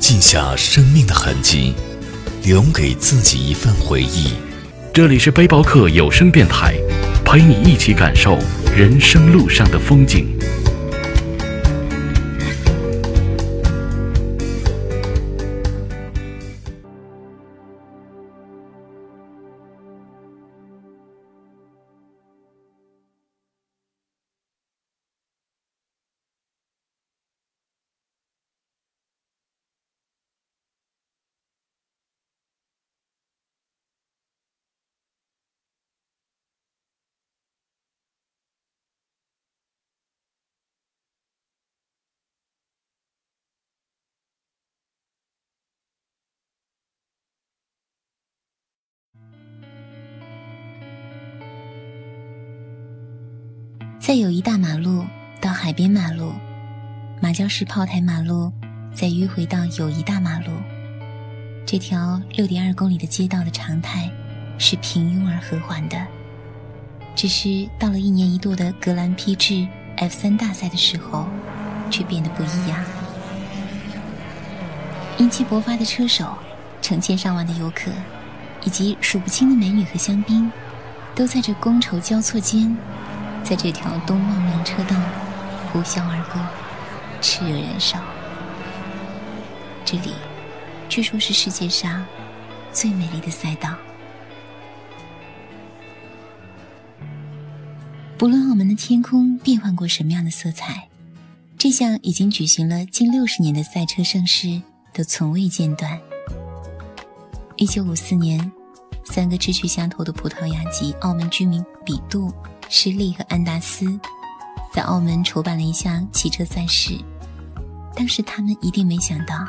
记下生命的痕迹，留给自己一份回忆。这里是背包客有声电台，陪你一起感受人生路上的风景。在友谊大马路到海边马路，马交石炮台马路，再迂回到友谊大马路，这条六点二公里的街道的常态是平庸而和缓的。只是到了一年一度的格兰披治 F 三大赛的时候，却变得不一样。英气勃发的车手，成千上万的游客，以及数不清的美女和香槟，都在这觥筹交错间。在这条东望洋车道呼啸而过，炽热燃烧。这里，据说是世界上最美丽的赛道。不论澳门的天空变换过什么样的色彩，这项已经举行了近六十年的赛车盛世都从未间断。一九五四年，三个志趣相投的葡萄牙籍澳门居民比杜。施利和安达斯在澳门筹办了一项汽车赛事，当时他们一定没想到，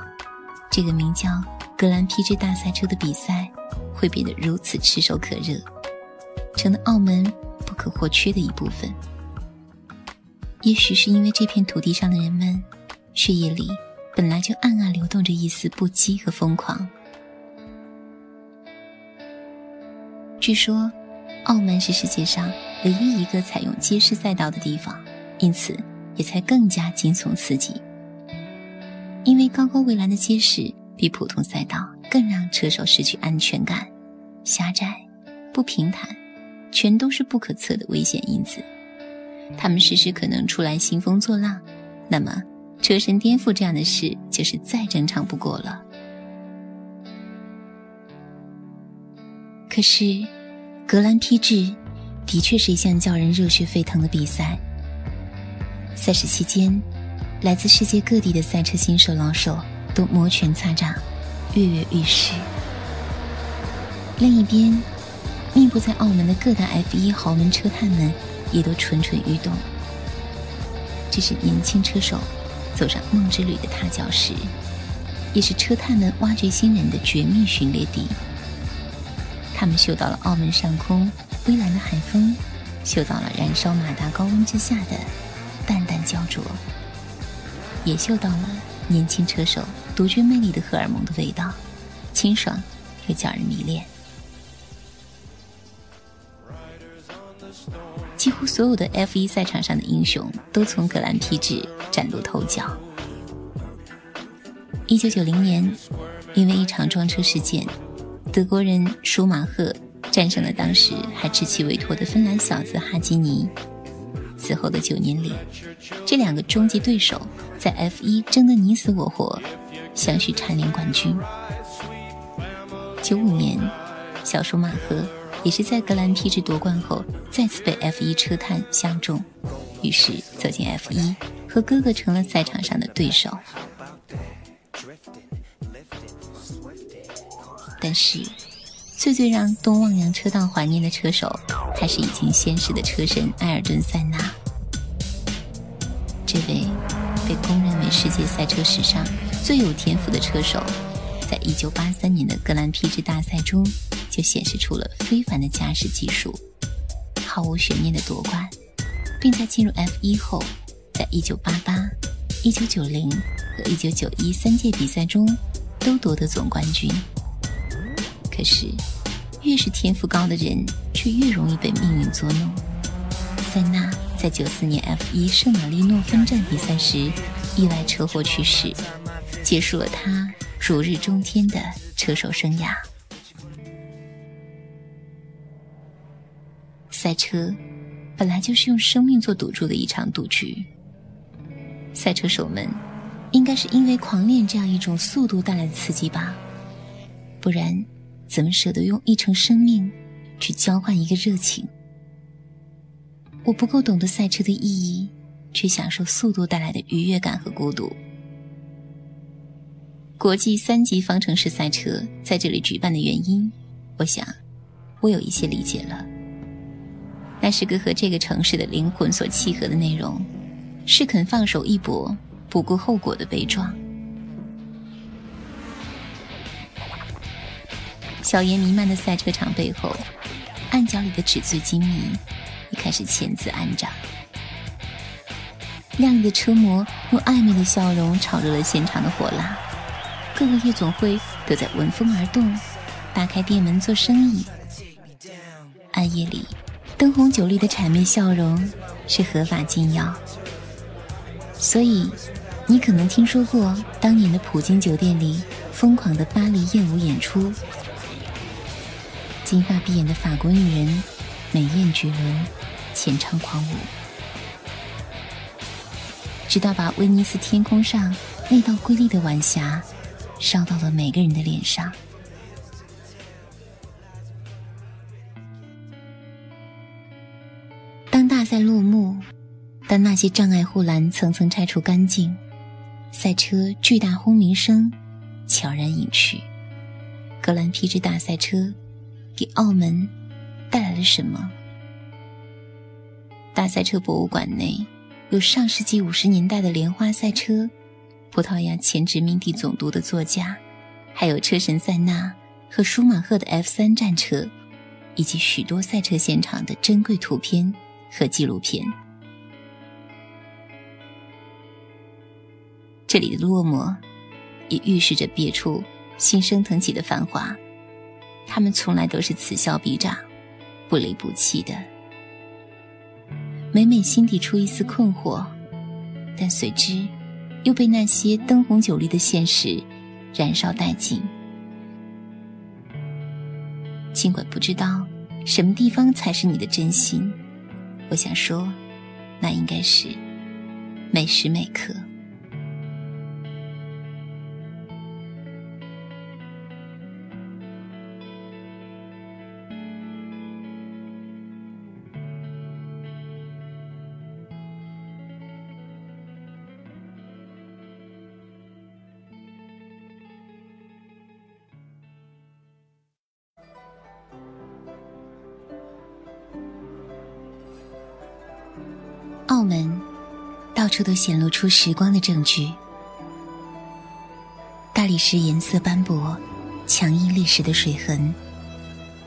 这个名叫格兰披治大赛车的比赛会变得如此炙手可热，成了澳门不可或缺的一部分。也许是因为这片土地上的人们血液里本来就暗暗流动着一丝不羁和疯狂。据说，澳门是世界上。唯一一个采用街市赛道的地方，因此也才更加惊悚刺激。因为高高围栏的街市比普通赛道更让车手失去安全感，狭窄、不平坦，全都是不可测的危险因子。他们时时可能出来兴风作浪，那么车身颠覆这样的事就是再正常不过了。可是，格兰披治。的确是一项叫人热血沸腾的比赛。赛事期间，来自世界各地的赛车新手老手都摩拳擦掌，跃跃欲试。另一边，密布在澳门的各大 F1 豪门车探们也都蠢蠢欲动。这是年轻车手走上梦之旅的踏脚石，也是车探们挖掘新人的绝密训练地。他们嗅到了澳门上空。微蓝的海风，嗅到了燃烧马达高温之下的淡淡焦灼，也嗅到了年轻车手独具魅力的荷尔蒙的味道，清爽又叫人迷恋。几乎所有的 F1 赛场上的英雄都从格兰披治崭露头角。一九九零年，因为一场撞车事件，德国人舒马赫。战胜了当时还稚气未脱的芬兰小子哈基尼。此后的九年里，这两个终极对手在 F1 争得你死我活，相续蝉联冠军。九五年，小舒马赫也是在格兰披治夺冠后，再次被 F1 车探相中，于是走进 F1，和哥哥成了赛场上的对手。但是。最最让东望洋车道怀念的车手，还是已经仙逝的车神埃尔顿·塞纳。这位被公认为世界赛车史上最有天赋的车手，在一九八三年的格兰披治大赛中就显示出了非凡的驾驶技术，毫无悬念的夺冠，并在进入 F 一后，在一九八八、一九九零和一九九一三届比赛中都夺得总冠军。可是，越是天赋高的人，却越容易被命运捉弄。塞纳。在九四年 F 一圣马力诺分站比赛时，意外车祸去世，结束了他如日中天的车手生涯。赛车本来就是用生命做赌注的一场赌局，赛车手们应该是因为狂恋这样一种速度带来的刺激吧？不然，怎么舍得用一成生命去交换一个热情？我不够懂得赛车的意义，去享受速度带来的愉悦感和孤独。国际三级方程式赛车在这里举办的原因，我想，我有一些理解了。那是个和这个城市的灵魂所契合的内容，是肯放手一搏、不顾后果的悲壮。硝烟弥漫的赛车场背后，暗角里的纸醉金迷。也开始签字安葬。亮丽的车模用暧昧的笑容炒热了现场的火辣，各个夜总会都在闻风而动，打开店门做生意。暗夜里，灯红酒绿的谄媚笑容是合法禁药。所以，你可能听说过当年的普京酒店里疯狂的巴黎艳舞演出，金发碧眼的法国女人美艳绝伦。浅唱狂舞，直到把威尼斯天空上那道瑰丽的晚霞烧到了每个人的脸上。当大赛落幕，当那些障碍护栏层层拆除干净，赛车巨大轰鸣声悄然隐去，格兰披治大赛车给澳门带来了什么？大赛车博物馆内有上世纪五十年代的莲花赛车，葡萄牙前殖民地总督的座驾，还有车神塞纳和舒马赫的 F 三战车，以及许多赛车现场的珍贵图片和纪录片。这里的落寞，也预示着别处新生腾起的繁华。他们从来都是此消彼长，不离不弃的。每每心底出一丝困惑，但随之又被那些灯红酒绿的现实燃烧殆尽。尽管不知道什么地方才是你的真心，我想说，那应该是每时每刻。澳门，到处都显露出时光的证据。大理石颜色斑驳，强硬历史的水痕，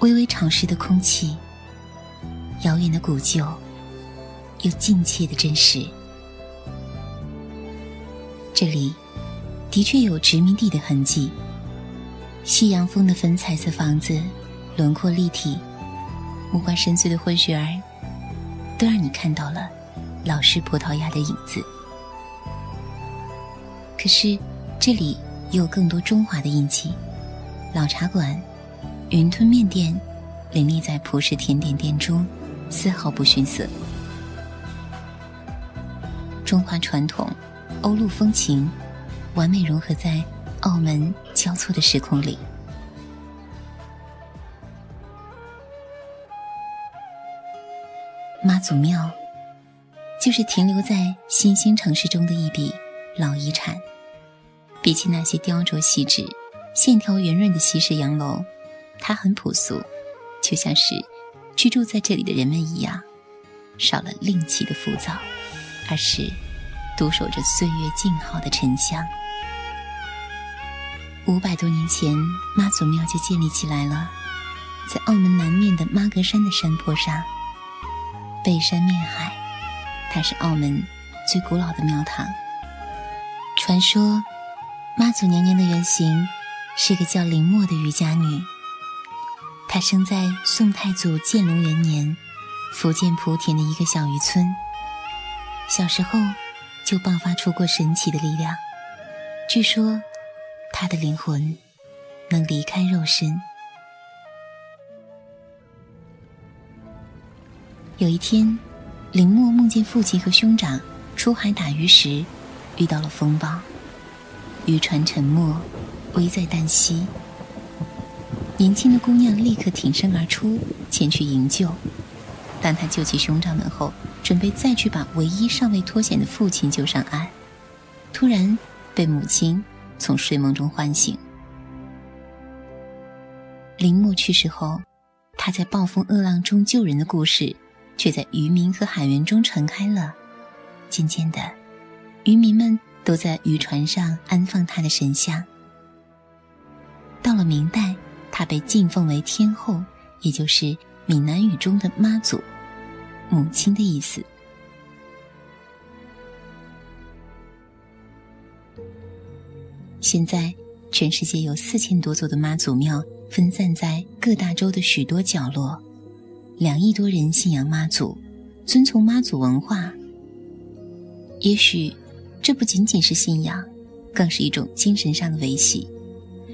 微微潮湿的空气，遥远的古旧，又近切的真实。这里的确有殖民地的痕迹。夕阳风的粉彩色房子，轮廓立体，五官深邃的混血儿，都让你看到了。老式葡萄牙的影子，可是这里也有更多中华的印记。老茶馆、云吞面店林立在葡式甜点店中，丝毫不逊色。中华传统、欧陆风情，完美融合在澳门交错的时空里。妈祖庙。就是停留在新兴城市中的一笔老遗产。比起那些雕琢细致、线条圆润的西式洋楼，它很朴素，就像是居住在这里的人们一样，少了另起的浮躁，而是独守着岁月静好的沉香。五百多年前，妈祖庙就建立起来了，在澳门南面的妈阁山的山坡上，背山面海，它是澳门最古老的庙堂。传说，妈祖娘娘的原型是个叫林默的渔家女。她生在宋太祖建隆元年，福建莆田的一个小渔村。小时候就爆发出过神奇的力量，据说她的灵魂能离开肉身。有一天，林默梦见父亲和兄长出海打鱼时。遇到了风暴，渔船沉没，危在旦夕。年轻的姑娘立刻挺身而出，前去营救。当她救起兄长们后，准备再去把唯一尚未脱险的父亲救上岸，突然被母亲从睡梦中唤醒。林默去世后，他在暴风恶浪中救人的故事，却在渔民和海员中传开了。渐渐的。渔民们都在渔船上安放他的神像。到了明代，他被敬奉为天后，也就是闽南语中的妈祖，母亲的意思。现在，全世界有四千多座的妈祖庙，分散在各大洲的许多角落，两亿多人信仰妈祖，遵从妈祖文化。也许。这不仅仅是信仰，更是一种精神上的维系，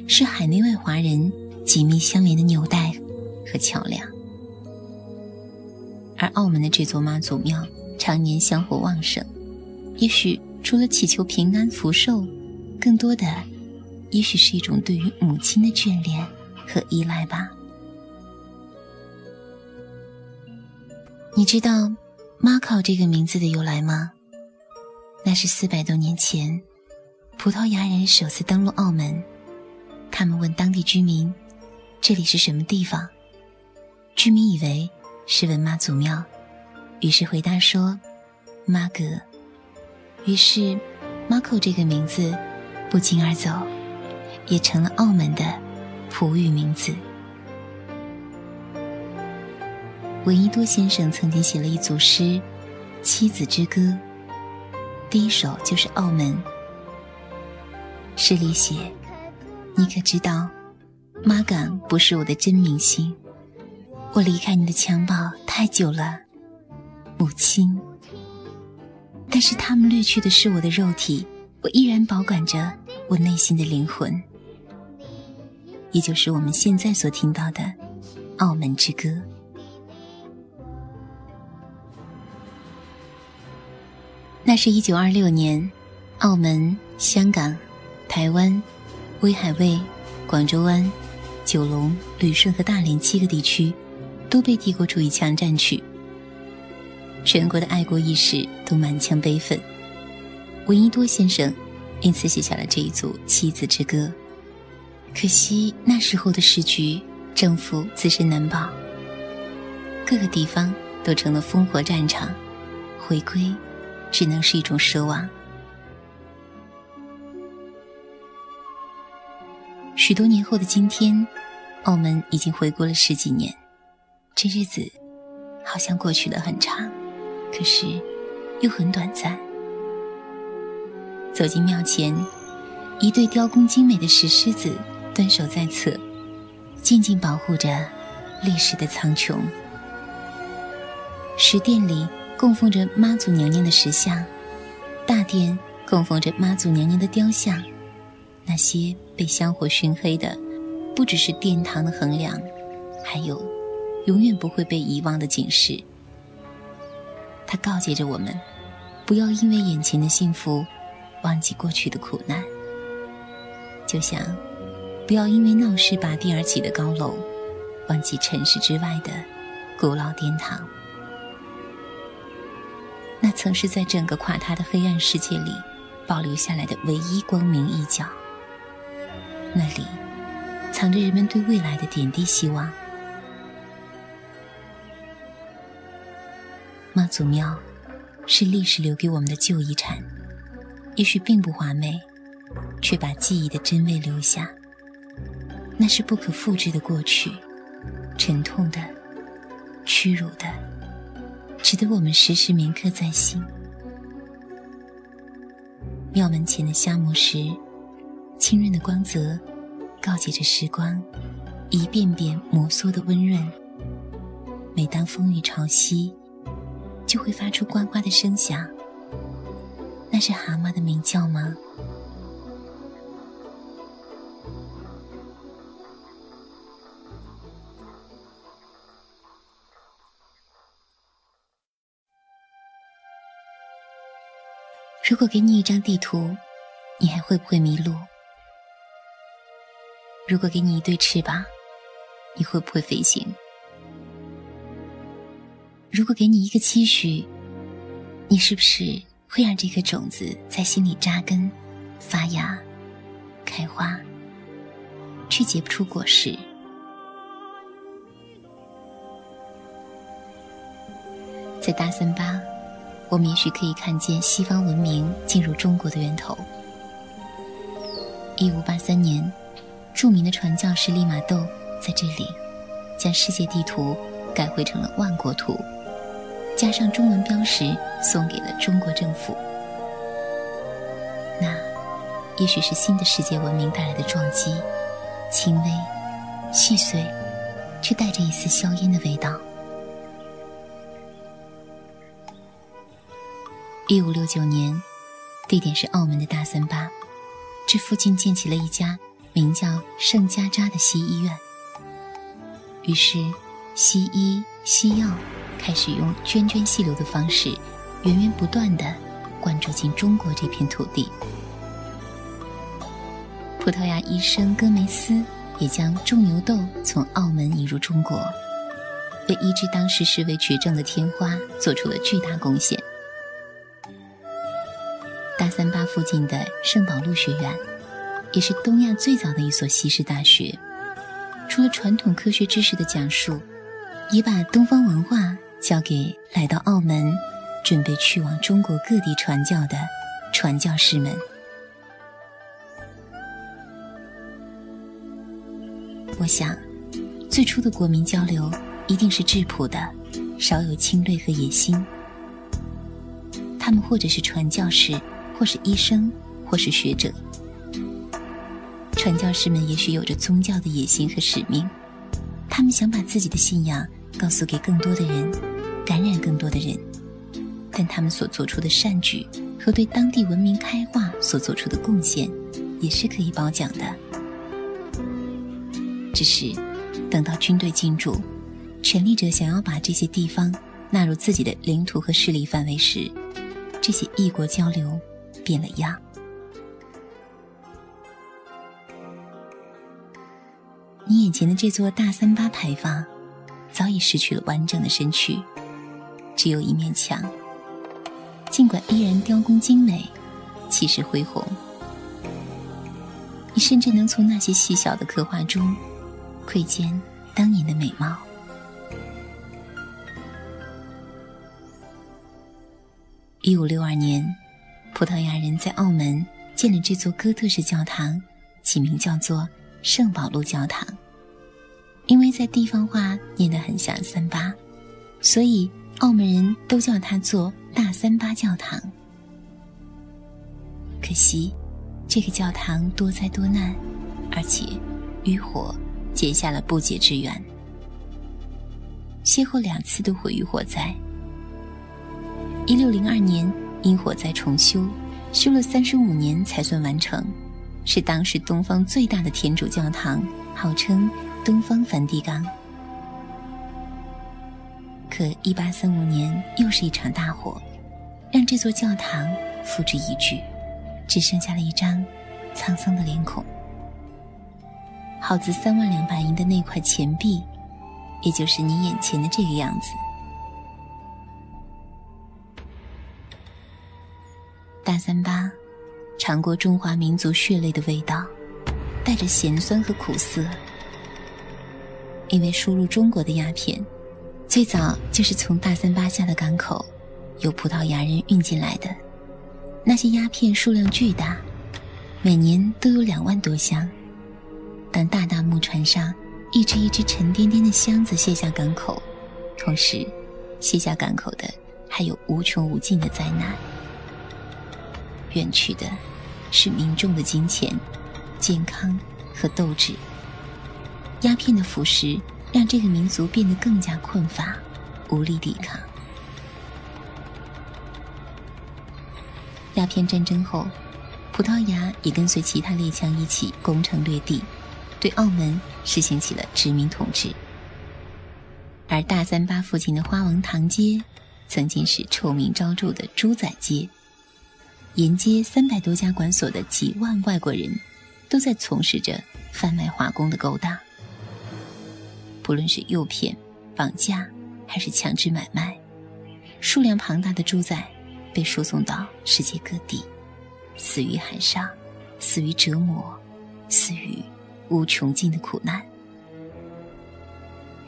是海内外华人紧密相连的纽带和桥梁。而澳门的这座妈祖庙常年香火旺盛，也许除了祈求平安福寿，更多的也许是一种对于母亲的眷恋和依赖吧。你知道“妈考”这个名字的由来吗？那是四百多年前，葡萄牙人首次登陆澳门。他们问当地居民：“这里是什么地方？”居民以为是问妈祖庙，于是回答说：“妈阁。”于是“马口”这个名字不胫而走，也成了澳门的葡语名字。闻一多先生曾经写了一组诗《妻子之歌》。第一首就是《澳门》，诗里写：“你可知道，妈港不是我的真名姓？我离开你的襁褓太久了，母亲。但是他们掠去的是我的肉体，我依然保管着我内心的灵魂。也就是我们现在所听到的《澳门之歌》。”那是一九二六年，澳门、香港、台湾、威海卫、广州湾、九龙、旅顺和大连七个地区都被帝国主义强占去，全国的爱国意识都满腔悲愤。闻一多先生因此写下了这一组《妻子之歌》。可惜那时候的时局，政府自身难保，各个地方都成了烽火战场，回归。只能是一种奢望。许多年后的今天，澳门已经回国了十几年，这日子好像过去了很长，可是又很短暂。走进庙前，一对雕工精美的石狮子蹲守在侧，静静保护着历史的苍穹。石殿里。供奉着妈祖娘娘的石像，大殿供奉着妈祖娘娘的雕像，那些被香火熏黑的，不只是殿堂的横梁，还有永远不会被遗忘的警示。它告诫着我们，不要因为眼前的幸福，忘记过去的苦难。就像，不要因为闹市拔地而起的高楼，忘记尘世之外的古老殿堂。那曾是在整个垮塌的黑暗世界里保留下来的唯一光明一角。那里藏着人们对未来的点滴希望。妈祖庙是历史留给我们的旧遗产，也许并不华美，却把记忆的真味留下。那是不可复制的过去，沉痛的、屈辱的，值得我们时时铭刻在心。庙门前的香木石，清润的光泽，告诫着时光一遍遍摩挲的温润。每当风雨潮汐，就会发出呱呱的声响。那是蛤蟆的鸣叫吗？如果给你一张地图，你还会不会迷路？如果给你一对翅膀，你会不会飞行？如果给你一个期许，你是不是会让这颗种子在心里扎根、发芽、开花，却结不出果实？在大三巴。我们也许可以看见西方文明进入中国的源头。一五八三年，著名的传教士利玛窦在这里将世界地图改绘成了万国图，加上中文标识，送给了中国政府。那，也许是新的世界文明带来的撞击，轻微、细碎，却带着一丝硝烟的味道。一五六九年，地点是澳门的大三巴，这附近建起了一家名叫圣加扎的西医院。于是，西医西药开始用涓涓细流的方式，源源不断的灌注进中国这片土地。葡萄牙医生戈梅斯也将种牛痘从澳门引入中国，为医治当时视为绝症的天花做出了巨大贡献。大三巴附近的圣保禄学院，也是东亚最早的一所西式大学。除了传统科学知识的讲述，也把东方文化交给来到澳门、准备去往中国各地传教的传教士们。我想，最初的国民交流一定是质朴的，少有侵略和野心。他们或者是传教士。或是医生，或是学者，传教士们也许有着宗教的野心和使命，他们想把自己的信仰告诉给更多的人，感染更多的人。但他们所做出的善举和对当地文明开化所做出的贡献，也是可以褒奖的。只是，等到军队进驻，权力者想要把这些地方纳入自己的领土和势力范围时，这些异国交流。变了样。你眼前的这座大三八牌坊，早已失去了完整的身躯，只有一面墙。尽管依然雕工精美，气势恢宏，你甚至能从那些细小的刻画中窥见当年的美貌。一五六二年。葡萄牙人在澳门建了这座哥特式教堂，起名叫做圣保禄教堂。因为在地方话念得很像三八，所以澳门人都叫它做大三八教堂。可惜，这个教堂多灾多难，而且与火结下了不解之缘，先后两次都毁于火灾。一六零二年。因火灾重修，修了三十五年才算完成，是当时东方最大的天主教堂，号称东方梵蒂冈。可一八三五年又是一场大火，让这座教堂付之一炬，只剩下了一张沧桑的脸孔。耗资三万两白银的那块钱币，也就是你眼前的这个样子。大三巴，尝过中华民族血泪的味道，带着咸酸和苦涩。因为输入中国的鸦片，最早就是从大三巴下的港口，由葡萄牙人运进来的。那些鸦片数量巨大，每年都有两万多箱。当大大木船上一只一只沉甸甸的箱子卸下港口，同时卸下港口的还有无穷无尽的灾难。远去的是民众的金钱、健康和斗志。鸦片的腐蚀让这个民族变得更加困乏，无力抵抗。鸦片战争后，葡萄牙也跟随其他列强一起攻城略地，对澳门实行起了殖民统治。而大三巴附近的花王堂街，曾经是臭名昭著的猪仔街，沿街三百多家馆所的几万外国人，都在从事着贩卖华工的勾当。不论是诱骗、绑架，还是强制买卖，数量庞大的猪仔被输送到世界各地，死于海上，死于折磨，死于无穷尽的苦难。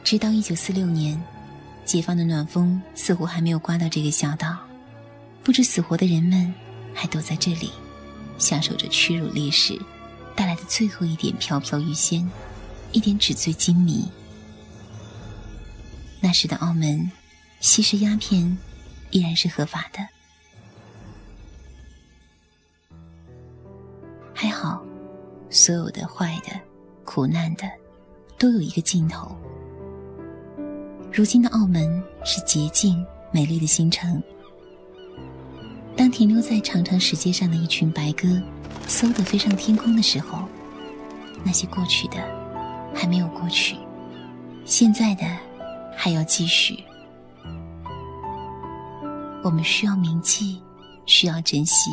直到一九四六年，解放的暖风似乎还没有刮到这个小岛，不知死活的人们还躲在这里，享受着屈辱历史带来的最后一点飘飘欲仙，一点纸醉金迷。那时的澳门，吸食鸦片依然是合法的。还好，所有的坏的、苦难的，都有一个尽头。如今的澳门是洁净美丽的新城。当停留在长长石阶上的一群白鸽，嗖的飞上天空的时候，那些过去的还没有过去，现在的。还要继续，我们需要铭记，需要珍惜。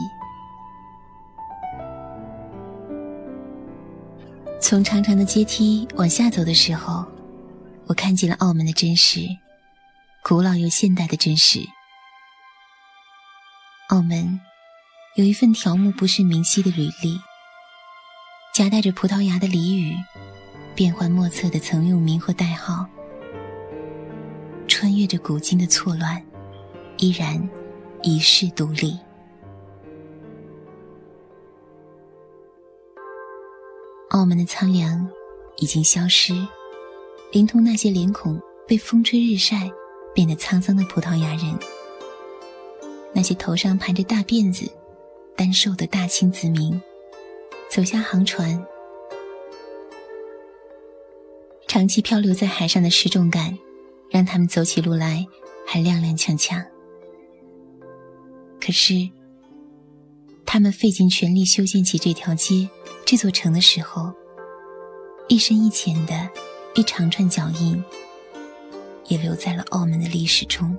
从长长的阶梯往下走的时候，我看见了澳门的真实，古老又现代的真实。澳门有一份条目不是明晰的履历，夹带着葡萄牙的俚语，变幻莫测的曾用名或代号。穿越着古今的错乱，依然一世独立。澳门的苍凉已经消失，连同那些脸孔被风吹日晒变得沧桑的葡萄牙人，那些头上盘着大辫子、单瘦的大清子民，走下航船，长期漂流在海上的失重感。让他们走起路来还踉踉跄跄。可是，他们费尽全力修建起这条街、这座城的时候，一深一浅的一长串脚印，也留在了澳门的历史中。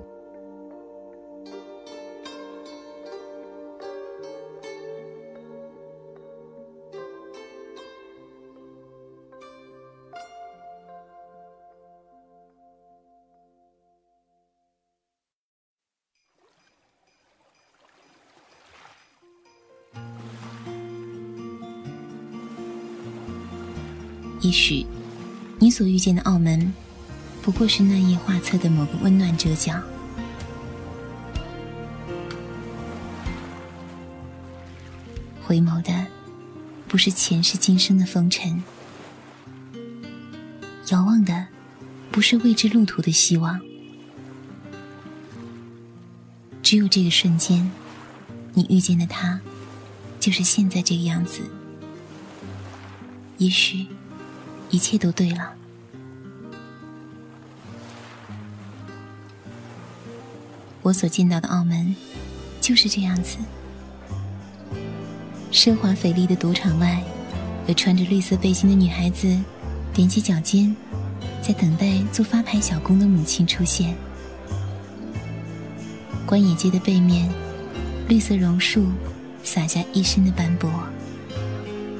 许，你所遇见的澳门，不过是那页画册的某个温暖折角。回眸的，不是前世今生的风尘；遥望的，不是未知路途的希望。只有这个瞬间，你遇见的他，就是现在这个样子。也许。一切都对了。我所见到的澳门就是这样子。奢华菲丽的赌场外，有穿着绿色背心的女孩子踮起脚尖，在等待做发牌小工的母亲出现。观野街的背面，绿色榕树洒下一身的斑驳。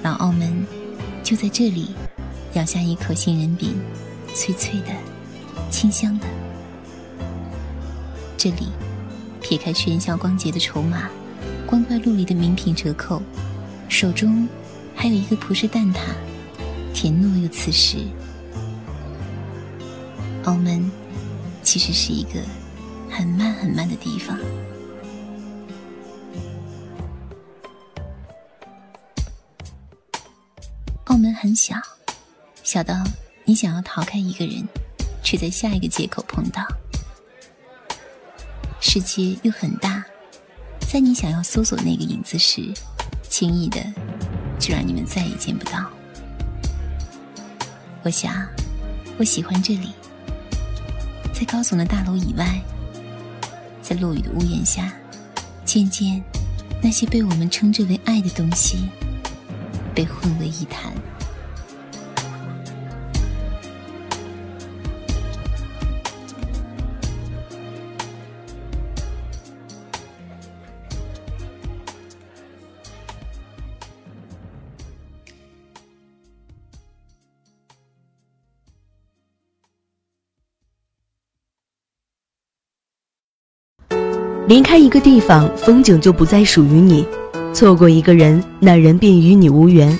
老澳门就在这里。咬下一口杏仁饼脆脆的清香的。这里撇开喧嚣光洁的筹码光怪陆离的名品折扣手中还有一个葡式蛋挞甜糯又瓷实澳门其实是一个很慢很慢的地方。澳门很小小到你想要逃开一个人，却在下一个街口碰到；世界又很大，在你想要搜索那个影子时，轻易的就让你们再也见不到。我想，我喜欢这里，在高耸的大楼以外，在落雨的屋檐下，渐渐，那些被我们称之为爱的东西，被混为一谈。离开一个地方，风景就不再属于你；错过一个人，那人便与你无缘。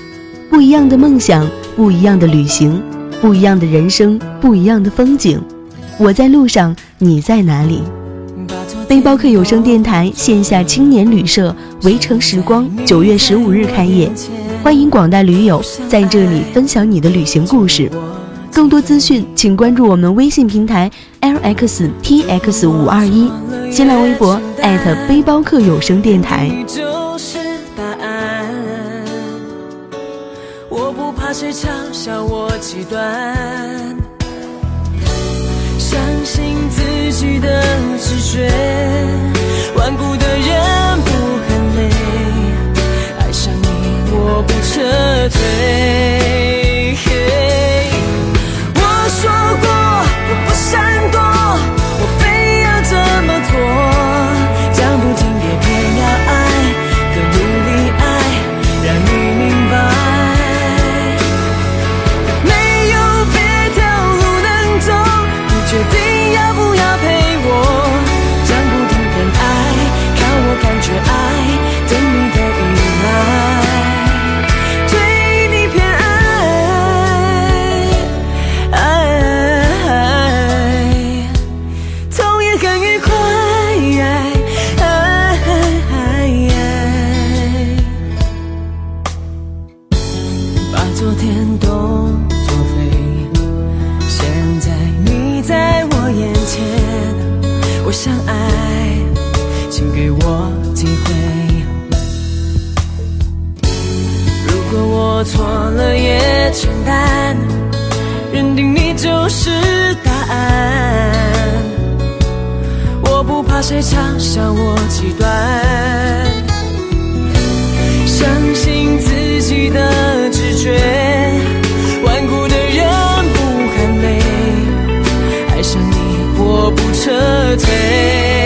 不一样的梦想，不一样的旅行，不一样的人生，不一样的风景。我在路上，你在哪里？背包客有声电台线下青年旅社围城时光九月十五日开业，欢迎广大驴友在这里分享你的旅行故事。更多资讯，请关注我们微信平台 lxtx 五二一，新浪微博背包客有声电台。我不怕谁嘲笑我极端，相信自己的直觉，顽固的人我错了也简单，认定你就是答案。我不怕谁嘲笑我极端，相信自己的直觉，顽固的人不喊累。爱上你我不撤退。